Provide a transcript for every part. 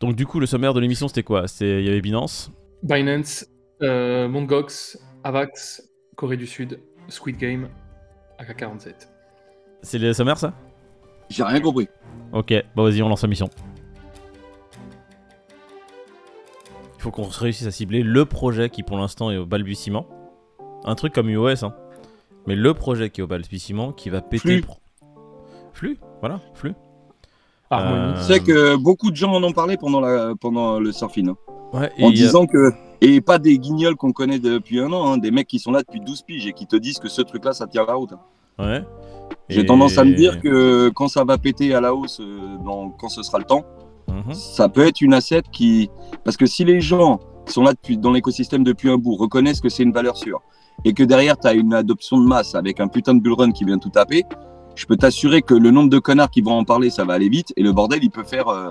Donc du coup, le sommaire de l'émission, c'était quoi? Il y avait Binance. Binance, euh, Mongox, Avax, Corée du Sud, Squid Game, AK-47. C'est le sommaire, ça? J'ai rien compris. Ok, bon vas-y, on lance la mission. Il faut qu'on réussisse à cibler le projet qui pour l'instant est au balbutiement. Un truc comme iOS, hein. Mais le projet qui est au balbutiement qui va péter. Flux. pro- Flux Voilà, flux. Harmony. Euh, sais que beaucoup de gens en ont parlé pendant, la, pendant le surfing. hein. Ouais, en disant que. Et pas des guignols qu'on connaît depuis un an, hein, des mecs qui sont là depuis 12 piges et qui te disent que ce truc-là, ça tient la route. hein. Ouais. J'ai Et- tendance à me dire que quand ça va péter à la hausse, euh, dans, quand ce sera le temps, Mhm. ça peut être une asset qui. Parce que si les gens sont là depuis, dans l'écosystème depuis un bout reconnaissent que c'est une valeur sûre et que derrière tu as une adoption de masse avec un putain de bullrun qui vient tout taper, je peux t'assurer que le nombre de connards qui vont en parler, ça va aller vite et le bordel, il peut faire. euh,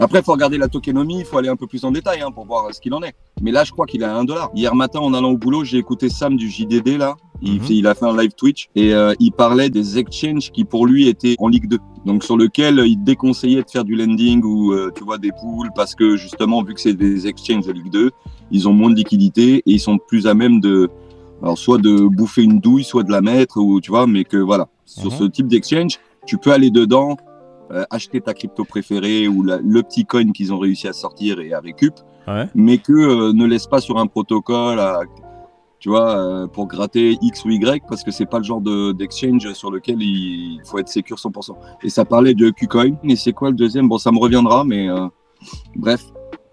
Après, il faut regarder la tokenomie, il faut aller un peu plus en détail hein, pour voir euh, ce qu'il en est. Mais là, je crois qu'il est à 1 dollar. Hier matin, en allant au boulot, j'ai écouté Sam du JDD là. Il, Mhm. il a fait un live Twitch et euh, il parlait des exchanges qui pour lui étaient en Ligue 2. Donc sur lequel il déconseillait de faire du lending ou euh, tu vois des pools parce que justement vu que c'est des exchanges de Ligue 2, ils ont moins de liquidité et ils sont plus à même de alors soit de bouffer une douille, soit de la mettre ou tu vois mais que voilà, sur Mhm. ce type d'exchange, tu peux aller dedans euh, acheter ta crypto préférée ou la- le petit coin qu'ils ont réussi à sortir et à récup, Ouais. mais que euh, ne laisse pas sur un protocole à, tu vois, euh, pour gratter X ou Y, parce que c'est pas le genre de- d'exchange sur lequel il faut être sécure 100%. Et ça parlait de Qcoin, et c'est quoi le deuxième? Bon, ça me reviendra, mais bref.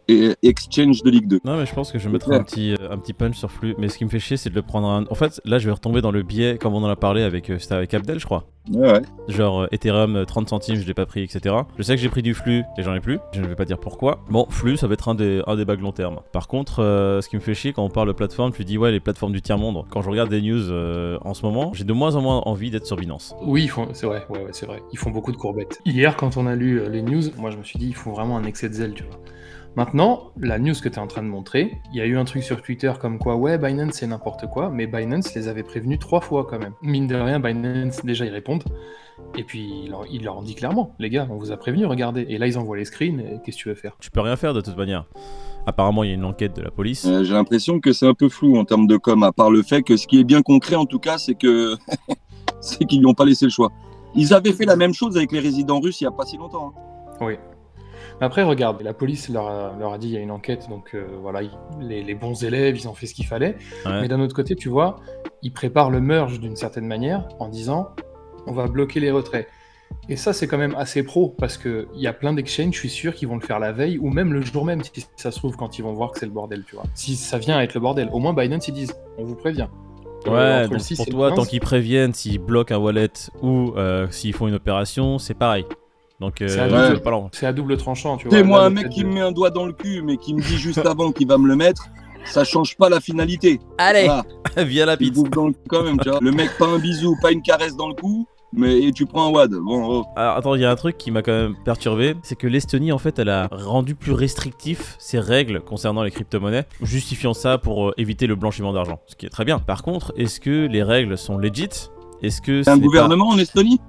Et exchange de Ligue 2. Non, mais je pense que je vais mettre un petit, euh, un petit punch sur flux. Mais ce qui me fait chier, c'est de le prendre un. En fait, là, je vais retomber dans le biais, comme on en a parlé avec. euh, C'était avec Abdel, je crois. Ouais, ouais. Genre euh, Ethereum, euh, 30 centimes, je l'ai pas pris, etc. Je sais que j'ai pris du flux et j'en ai plus. Je ne vais pas dire pourquoi. Bon, flux, ça va être un des, un des bagues long terme. Par contre, euh, ce qui me fait chier quand on parle de plateforme, tu dis ouais, les plateformes du tiers-monde. Quand je regarde des news euh, en ce moment, j'ai de moins en moins envie d'être sur Binance. Oui, ils font- c'est vrai, ouais, ouais, c'est vrai. Ils font beaucoup de courbettes. Hier, quand on a lu les news, moi je me suis dit, ils font vraiment un excès de zèle, tu vois. Maintenant, la news que tu es en train de montrer, il y a eu un truc sur Twitter comme quoi, ouais, Binance c'est n'importe quoi, mais Binance les avait prévenus trois fois quand même. Mine de rien, Binance, déjà ils répondent, et puis ils leur, ils leur dit clairement, les gars, on vous a prévenu, regardez. Et là, ils envoient les screens, et qu'est-ce que tu veux faire? Tu peux rien faire de toute manière. Apparemment, il y a une enquête de la police. Euh, J'ai l'impression que c'est un peu flou en termes de com, à part le fait que ce qui est bien concret en tout cas, c'est que c'est qu'ils lui ont pas laissé le choix. Ils avaient fait la même chose avec les résidents russes il y a pas si longtemps. hein. Oui. Après, regarde, la police leur a, leur a dit il y a une enquête, donc euh, voilà, les, les bons élèves, ils ont fait ce qu'il fallait. Ouais. Mais d'un autre côté, tu vois, ils préparent le merge d'une certaine manière en disant on va bloquer les retraits. Et ça, c'est quand même assez pro parce qu'il y a plein d'exchanges, je suis sûr, qui vont le faire la veille ou même le jour même, si ça se trouve, quand ils vont voir que c'est le bordel, tu vois. Si ça vient à être le bordel, au moins Binance, ils disent on vous prévient. Euh, Ouais, donc 6 pour toi, 15, tant qu'ils préviennent, s'ils bloquent un wallet ou euh, s'ils font une opération, c'est pareil. Donc, euh, C'est à double- à tranchant, tu vois. sais, moi, Là, un mec qui de- me met un doigt dans le cul, mais qui me dit juste avant qu'il va me le mettre, ça change pas la finalité. Allez, Voilà. via la pizza. dans le cul quand même, tu vois. Le mec, pas un bisou, pas une caresse dans le cou, mais et tu prends un wad. Bon, oh. Alors attends, il y a un truc qui m'a quand même perturbé, c'est que l'Estonie en fait elle a rendu plus restrictif ses règles concernant les crypto-monnaies, justifiant ça pour euh, éviter le blanchiment d'argent, ce qui est très bien. Par contre, est-ce que les règles sont legit? Est-ce que c'est un pas- gouvernement en Estonie?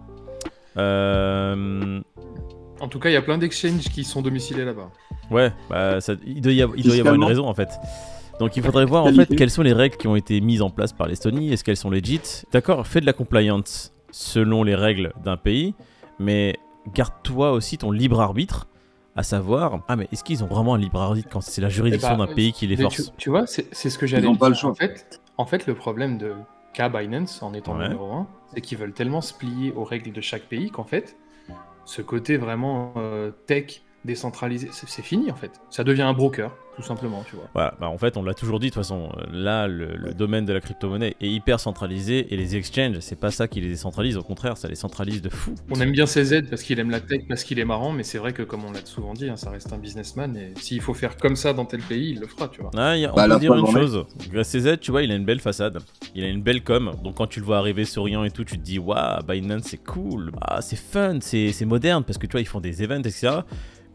Euh, En tout cas, il y a plein d'exchanges qui sont domiciliés là-bas. Ouais, bah ça- il doit y avoir, il doit y avoir une raison en fait. Donc il faudrait voir en fait quelles sont les règles qui ont été mises en place par l'Estonie, est-ce qu'elles sont legit D'accord, fais de la compliance selon les règles d'un pays, mais garde-toi aussi ton libre arbitre, à savoir, ah mais est-ce qu'ils ont vraiment un libre arbitre quand c'est la juridiction Eh bah, d'un pays qui les force tu, tu vois, c'est ce que j'allais dire. pas le choix. En fait, en fait, le problème de K Binance, en étant Ouais. numéro 1, c'est qu'ils veulent tellement se plier aux règles de chaque pays qu'en fait, ce côté vraiment euh, tech, décentralisé, c'est fini en fait. Ça devient un broker, tout simplement, tu vois. Voilà, bah en fait on l'a toujours dit de toute façon, euh, là le, le domaine de la crypto-monnaie est hyper centralisé et les exchanges, c'est pas ça qui les décentralise, au contraire ça les centralise de fou. On aime bien CZ parce qu'il aime la tech, parce qu'il est marrant, mais c'est vrai que comme on l'a souvent dit, hein, ça reste un businessman et s'il faut faire comme ça dans tel pays, il le fera, tu vois. Ah, y a- on Bah, peut dire une chose. CZ, tu vois, il a une belle façade. Il a une belle com. Donc quand tu le vois arriver souriant et tout, tu te dis, waouh, Binance, c'est cool. Ah, c'est fun, c'est c'est moderne parce que tu vois, ils font des events, etc.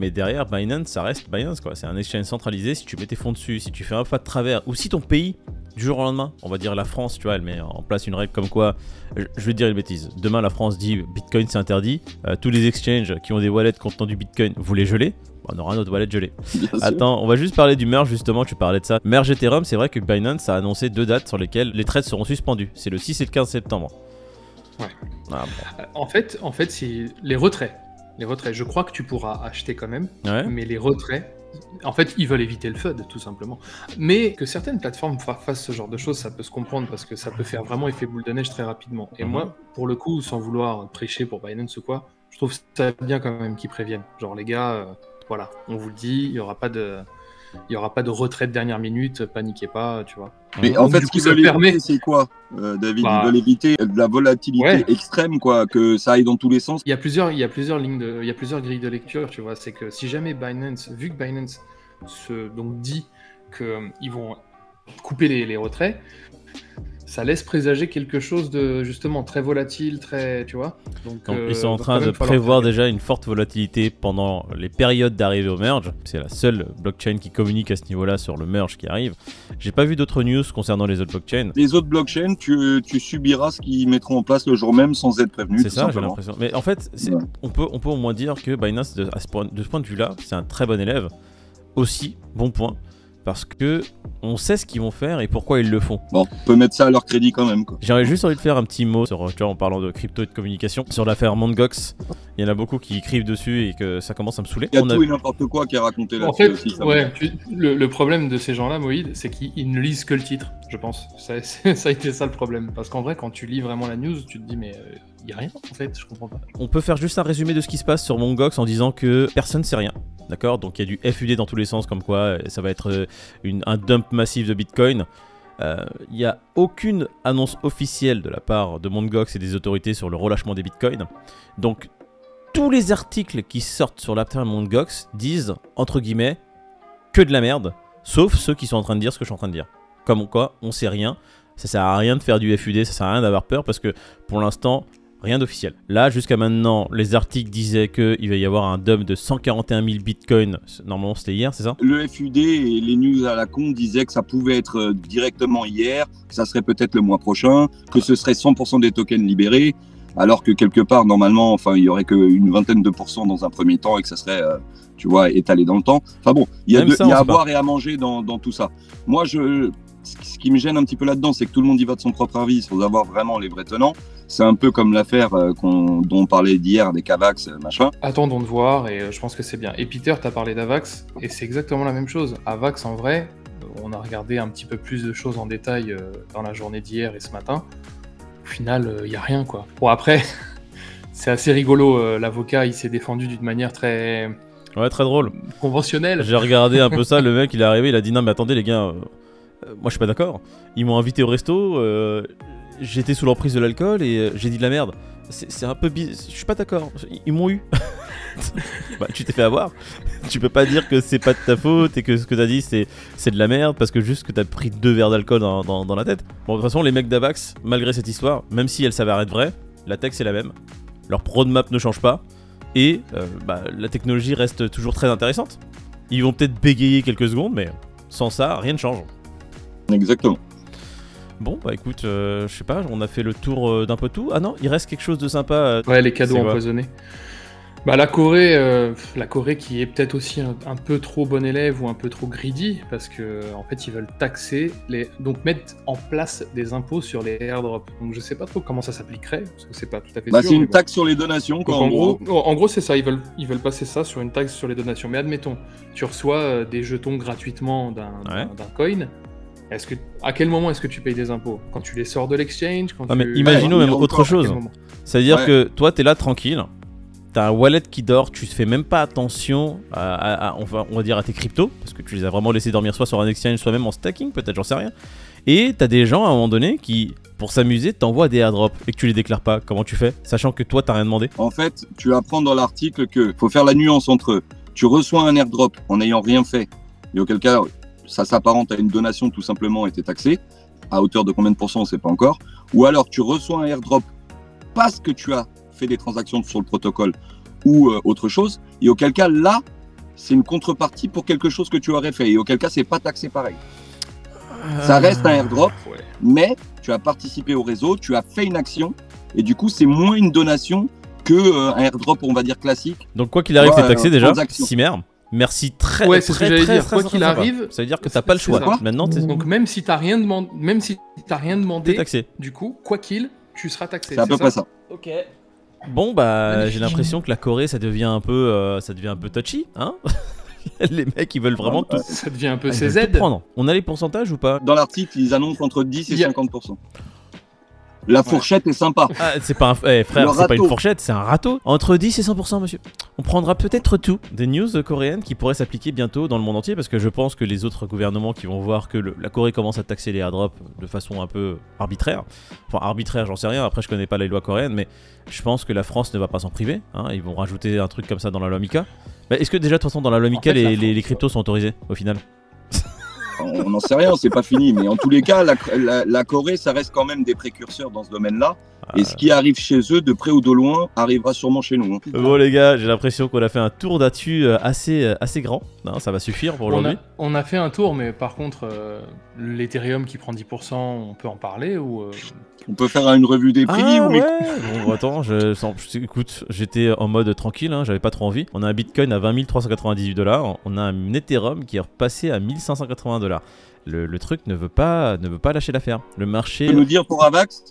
Mais derrière, Binance, ça reste Binance, quoi. C'est un exchange centralisé. Si tu mets tes fonds dessus, si tu fais un pas de travers, ou si ton pays, du jour au lendemain, on va dire la France, tu vois, elle met en place une règle comme quoi, je vais te dire une bêtise. Demain, la France dit Bitcoin c'est interdit. Euh, tous les exchanges qui ont des wallets contenant du Bitcoin, vous les gelez. on aura notre wallet gelé. Attends, on va juste parler du merge justement, tu parlais de ça. Merge Ethereum, c'est vrai que Binance a annoncé deux dates sur lesquelles les trades seront suspendus. C'est le 6 et le 15 septembre. Ouais. Ah, Euh, En fait, en fait c'est les retraits. Les retraits, je crois que tu pourras acheter quand même. Ouais. mais les retraits, en fait, ils veulent éviter le FUD, tout simplement. Mais que certaines plateformes fa- fassent ce genre de choses, ça peut se comprendre parce que ça peut faire vraiment effet boule de neige très rapidement. Et Mhm. moi, pour le coup, sans vouloir prêcher pour Binance ou quoi, je trouve ça bien quand même qu'ils préviennent. Genre, les gars, euh, voilà, on vous le dit, il y aura pas de. Il y aura pas de retrait de dernière minute, paniquez pas, tu vois. Mais Donc, en fait, ce qu'ils ça veulent permet- éviter, c'est quoi, euh, David? Bah- Ils veulent éviter de la volatilité Ouais. extrême, quoi, que ça aille dans tous les sens. Il y a plusieurs, il y a plusieurs lignes de, il y a plusieurs grilles de lecture, tu vois. C'est que si jamais Binance, vu que Binance se donc dit qu'ils vont couper les, les retraits, ça laisse présager quelque chose de justement très volatile, très, tu vois. Donc, Donc, euh, ils sont en train de prévoir faire déjà une forte volatilité pendant les périodes d'arrivée au merge. C'est la seule blockchain qui communique à ce niveau-là sur le merge qui arrive. J'ai pas vu d'autres news concernant les autres blockchains. Les autres blockchains, tu, tu subiras ce qu'ils mettront en place le jour même sans être prévenu. C'est ça, j'ai l'impression. Mais en fait, Ouais. on, peut, on peut au moins dire que Binance, de, à ce point, de ce point de vue-là, c'est un très bon élève. Aussi, bon point. Parce que on sait ce qu'ils vont faire et pourquoi ils le font. Bon, on peut mettre ça à leur crédit quand même. Quoi. J'aurais juste envie de faire un petit mot sur, tu vois, en parlant de crypto et de communication, sur l'affaire Mongox. Il y en a beaucoup qui écrivent dessus et que ça commence à me saouler. Il y a On tout et n'importe quoi qui est raconté là En fait, aussi. ça ouais, tu- le, le problème de ces gens-là, Moïd, c'est qu'ils ils ne lisent que le titre, je pense. Ça, ça a été ça le problème. Parce qu'en vrai, quand tu lis vraiment la news, tu te dis, mais il y a rien, en fait, je comprends pas. On peut faire juste un résumé de ce qui se passe sur Mongox en disant que personne sait rien. D'accord Donc il y a du FUD dans tous les sens, comme quoi euh, ça va être euh, un dump massif de Bitcoin. Euh, Il n'y a aucune annonce officielle de la part de Mongox et des autorités sur le relâchement des Bitcoins. Donc tous les articles qui sortent sur l'affaire Mongox disent, entre guillemets, que de la merde, sauf ceux qui sont en train de dire ce que je suis en train de dire. Comme quoi, on sait rien, ça sert à rien de faire du FUD, ça sert à rien d'avoir peur parce que pour l'instant, rien d'officiel. Là, jusqu'à maintenant, les articles disaient qu'il va y avoir un dump de 141 000 bitcoins. Normalement, c'était hier, c'est ça? Le FUD et les news à la con disaient que ça pouvait être euh, directement hier, que ça serait peut-être le mois prochain, que ce serait 100% des tokens libérés, alors que quelque part, normalement, enfin, il y aurait qu'une vingtaine de pourcents dans un premier temps et que ça serait, euh, tu vois, étalé dans le temps. Enfin bon, il y a, de- ça, il y a à boire et à manger dans, dans tout ça. Moi, je, ce qui me gêne un petit peu là-dedans, c'est que tout le monde y va de son propre avis sans avoir vraiment les vrais tenants. C'est un peu comme l'affaire euh, qu'on- dont on parlait d'hier des Cavax, euh, machin. Attendons de voir, et euh, je pense que c'est bien. Et Peter, t'as parlé d'Avax, et c'est exactement la même chose. Avax, en vrai, on a regardé un petit peu plus de choses en détail euh, dans la journée d'hier et ce matin. Au final, il n'y a rien, quoi. Bon, après, c'est assez rigolo. euh, L'avocat, il s'est défendu d'une manière très Ouais, très drôle. conventionnelle. J'ai regardé un peu ça, le mec, il est arrivé, il a dit non, mais attendez, les gars, moi je suis pas d'accord. Ils m'ont invité au resto, euh, j'étais sous l'emprise de l'alcool et euh, j'ai dit de la merde. C'est un peu bizarre, je suis pas d'accord. Ils- m'ont eu. bah, tu t'es fait avoir. Tu peux pas dire que c'est pas de ta faute et que ce que t'as dit c'est de la merde parce que juste que t'as pris deux verres d'alcool dans, dans- la tête. Bon, de toute façon, les mecs d'Avax, malgré cette histoire, même si elle s'avère être vraie, la tech c'est la même. Leur roadmap ne change pas. Et euh, bah, la technologie reste toujours très intéressante. Ils vont peut-être bégayer quelques secondes, mais sans ça, rien ne change. Exactement. Bon, bah écoute, euh, je sais pas, on a fait le tour euh, d'un peu tout. Ah non, il reste quelque chose de sympa. euh, Ouais, les cadeaux empoisonnés. Bah, la Corée, euh, la Corée qui est peut-être aussi un, un peu trop bon élève ou un peu trop greedy, parce que en fait ils veulent taxer les, donc mettre en place des impôts sur les airdrops. Donc je sais pas trop comment ça s'appliquerait, parce que c'est pas tout à fait Bah, sûr. c'est mais une bon. taxe sur les donations, Donc, quoi, en gros, en gros c'est ça. Ils veulent, ils veulent passer ça sur une taxe sur les donations. Mais admettons, tu reçois euh, des jetons gratuitement d'un Ouais. d'un- d'un coin. Est-ce que, à quel moment est-ce que tu payes des impôts? Quand tu les sors de l'exchange quand Ah, mais tu- imaginons Ouais, même autre chose. C'est-à-dire Ouais. que toi, t'es là tranquille, t'as un wallet qui dort, tu fais même pas attention à, à- à- on, va, on va dire à tes cryptos, parce que tu les as vraiment laissés dormir soit sur un exchange, soit même en stacking, peut-être, j'en sais rien. Et t'as des gens à un moment donné qui, pour s'amuser, t'envoient des airdrops et que tu les déclares pas. Comment tu fais? Sachant que toi, t'as rien demandé. En fait, tu apprends dans l'article que faut faire la nuance entre tu reçois un airdrop en n'ayant rien fait, et auquel cas ça s'apparente à une donation tout simplement et t'es taxé, à hauteur de combien de pourcents on sait pas encore, ou alors tu reçois un airdrop parce que tu as fait des transactions sur le protocole ou euh, autre chose, et auquel cas là, c'est une contrepartie pour quelque chose que tu aurais fait, et auquel cas c'est pas taxé pareil. Ça reste un airdrop, Ouais. mais tu as participé au réseau, tu as fait une action, et du coup c'est moins une donation que euh, un airdrop, on va dire classique. Donc quoi qu'il arrive, t'es taxé euh, déjà. transaction. Merci très Ouais, c'est ce que très, j'allais très, dire. très, Quoi très qu'il arrive, ça veut dire que t'as pas le choix. Maintenant, Donc même si t'as rien demandé, même si t'as rien demandé, taxé. du coup, quoi qu'il, tu seras taxé. C'est à peu près ça. Ok. Bon bah j'ai l'impression que la Corée ça devient un peu euh, ça devient un peu touchy, hein Les mecs ils veulent vraiment tout, Ça devient un peu CZ. On a les pourcentages ou pas? Dans l'article, ils annoncent entre 10 et Il y a- 50%. La fourchette est sympa. Ah, c'est pas un eh, frère, c'est pas une fourchette, c'est un râteau. Entre 10 et 100%, monsieur. On prendra peut-être tout des news coréennes qui pourraient s'appliquer bientôt dans le monde entier parce que je pense que les autres gouvernements qui vont voir que le- la Corée commence à taxer les airdrops de façon un peu arbitraire. Enfin, arbitraire, j'en sais rien. Après, je connais pas les lois coréennes, mais je pense que la France ne va pas s'en priver. hein. Ils vont rajouter un truc comme ça dans la loi Mika. Bah, Est-ce que déjà, de toute façon, dans la loi Mika, fait, la les, les- France, les cryptos sont autorisés au final? On n'en sait rien, c'est pas fini. Mais en tous les cas, la, la- la Corée, ça reste quand même des précurseurs dans ce domaine-là. Et ce qui arrive chez eux, de près ou de loin, arrivera sûrement chez nous. hein. Bon, les gars, j'ai l'impression qu'on a fait un tour d'actu euh, assez, euh, assez grand. hein. ça va suffire pour On aujourd'hui. a, on a fait un tour, mais par contre, euh, l'Ethereum qui prend 10%, on peut en parler ou euh, On peut faire une revue des prix Ah ou ouais Bon, attends, je, sens- je- écoute, j'étais en mode tranquille, hein, j'avais pas trop envie. On a un Bitcoin à 20 398 dollars, on a un Ethereum qui est repassé à 1580 dollars. Le, le truc ne veut pas, ne veut pas lâcher l'affaire. Le Tu marché, peux nous dire pour Avax?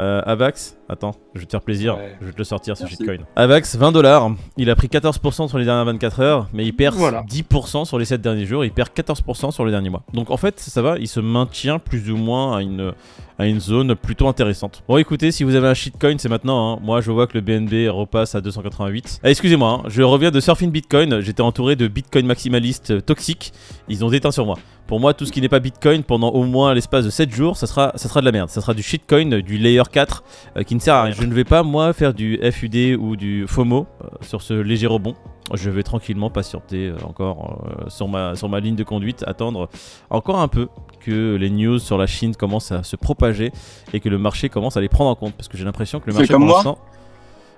Euh, Avax, attends, je vais te faire plaisir, Ouais. je vais te le sortir ce Merci. shitcoin. Avax, 20 dollars, il a pris 14% sur les dernières 24 heures, mais il perd Voilà. 10% sur les 7 derniers jours, il perd 14% sur le dernier mois. Donc en fait, ça va, il se maintient plus ou moins à une, à une zone plutôt intéressante. Bon écoutez, si vous avez un shitcoin, c'est maintenant. hein. Moi, je vois que le BNB repasse à 288. Ah, Excusez-moi, hein, je reviens de Surfing Bitcoin, j'étais entouré de Bitcoin maximalistes toxiques, ils ont déteint sur moi. Pour moi, tout ce qui n'est pas Bitcoin pendant au moins l'espace de 7 jours, ça sera, ça sera de la merde. Ça sera du shitcoin, du layer 4 euh, qui ne sert à rien. Je ne vais pas, moi, faire du FUD ou du FOMO euh, sur ce léger rebond. Je vais tranquillement patienter euh, encore sur, ma, sur ma ligne de conduite, attendre encore un peu que les news sur la Chine commencent à se propager et que le marché commence à les prendre en compte. Parce que j'ai l'impression que le marché, comme pour l'instant.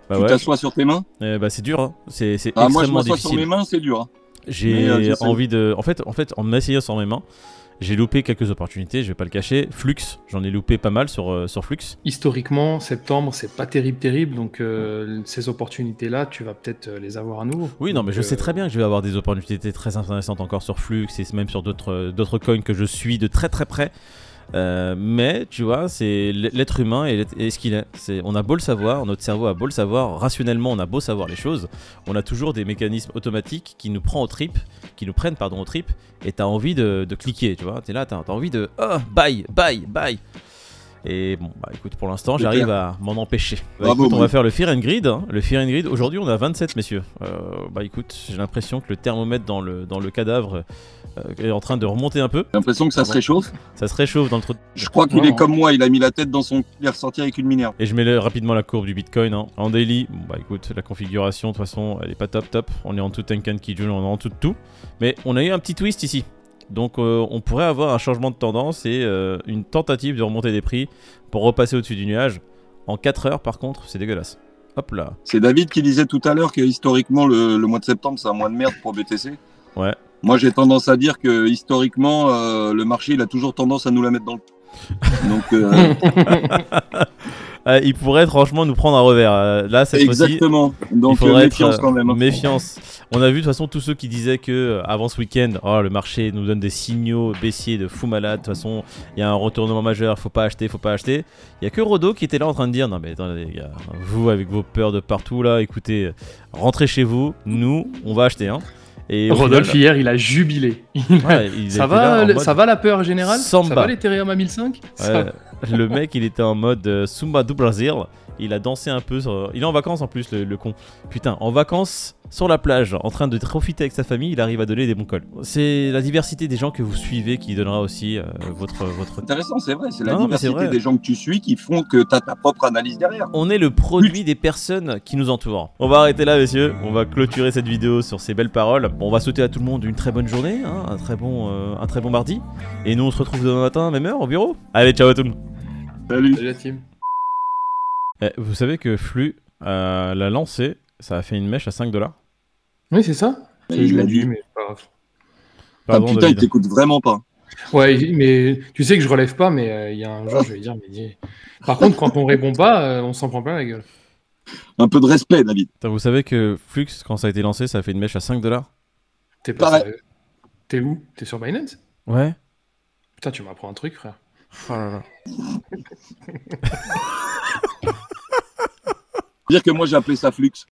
Bah Tu ouais, t'assois sur tes mains? Euh, bah c'est dur, hein. c'est ah, Moi, je extrêmement m'assois sur difficile. mes mains, c'est dur. hein. J'ai euh, envie de. En fait, en fait, en m'asseyant sur mes mains, j'ai loupé quelques opportunités, je vais pas le cacher. Flux, j'en ai loupé pas mal sur, euh, sur Flux. historiquement, septembre, c'est pas terrible, terrible. Donc euh, ces opportunités-là, tu vas peut-être les avoir à nouveau. Oui, non, mais Donc, je sais très bien que je vais avoir des opportunités très intéressantes encore sur Flux et même sur d'autres coins que je suis de très très près. Euh, mais tu vois, c'est l'être humain et, ce qu'il est. On a beau le savoir, notre cerveau a beau le savoir, rationnellement on a beau savoir les choses, on a toujours des mécanismes automatiques qui nous prennent au trip, qui nous prennent pardon au trip, et t'as envie de, cliquer, tu vois. T'es là, t'as as envie de oh buy, buy, buy. Et bon, bah écoute, pour l'instant, j'arrive à m'en empêcher. Bah, Bravo, écoute, on va faire le Fear and Grid. hein. Le Fear and Grid, aujourd'hui, on a 27, messieurs. Euh, bah écoute, j'ai l'impression que le thermomètre dans le, dans le cadavre euh, est en train de remonter un peu. J'ai l'impression que ça Ah se réchauffe. Ça se réchauffe dans le trou. de- Je crois qu'il est comme moi, il a mis la tête dans son. Il est ressorti avec une minerve. Et je mets rapidement la courbe du Bitcoin hein. en daily. Bon, bah écoute, la configuration, de toute façon, elle est pas top top. On est en tout Tenkan Kijun, on est en tout de tout. Mais on a eu un petit twist ici. Donc euh, on pourrait avoir un changement de tendance et euh, une tentative de remonter des prix pour repasser au-dessus du nuage. En 4 heures, par contre, c'est dégueulasse. Hop là. C'est David qui disait tout à l'heure que historiquement, le, le mois de septembre, c'est un mois de merde pour BTC. Ouais. Moi, j'ai tendance à dire que historiquement, euh, le marché, il a toujours tendance à nous la mettre dans le. Donc, euh, il pourrait franchement nous prendre un revers. Euh, là, cette fois-ci, exactement. Donc, il faudrait euh, être, méfiance euh, quand même. hein. Méfiance. On a vu de toute façon tous ceux qui disaient que euh, avant ce week-end, oh, le marché nous donne des signaux baissiers de fou malade. De toute façon, il y a un retournement majeur, faut pas acheter, faut pas acheter. Il y a que Rodo qui était là en train de dire non mais attendez les gars, vous avec vos peurs de partout là, écoutez, rentrez chez vous, nous on va acheter hein. Et Rodolphe final, hier, il a jubilé. ouais, il ça va, ça va la peur générale? Samba. Ça va l'Ethereum à 1005 Ça Ouais, le mec, il était en mode euh, Sumba do Brasil. Il a dansé un peu. sur- Il est en vacances en plus, le, le con. Putain, en vacances sur la plage, en train de profiter avec sa famille, il arrive à donner des bons cols. C'est la diversité des gens que vous suivez qui donnera aussi euh, votre, votre. Intéressant, c'est vrai. C'est la Non, diversité des gens que tu suis qui font que tu as ta propre analyse derrière. On est le produit des personnes qui nous entourent. On va arrêter là, messieurs. On va clôturer cette vidéo sur ces belles paroles. Bon, on va souhaiter à tout le monde une très bonne journée, hein, un, très bon, euh, un très bon mardi. Et nous, on se retrouve demain matin, même heure, au bureau. Allez, ciao à tout le monde. Salut. Salut la team. Eh, vous savez que Flux euh, l'a lancé, ça a fait une mèche à 5 dollars. Oui, c'est ça Mais Je l'ai dit. mais c'est pas grave. Ah, Pardon, putain, il t'écoute vraiment pas. Ouais, mais tu sais que je relève pas, mais euh, il y a un jour, je vais dire, mais dis- Par contre, quand on répond pas, euh, on s'en prend plein la gueule. Un peu de respect, David. Putain, vous savez que Flux, quand ça a été lancé, ça a fait une mèche à 5 dollars T'es pas Pareil. T'es où? T'es sur Binance? Ouais. Putain, tu m'apprends un truc, frère. Oh là là. Dire que moi j'ai appelé ça Flux.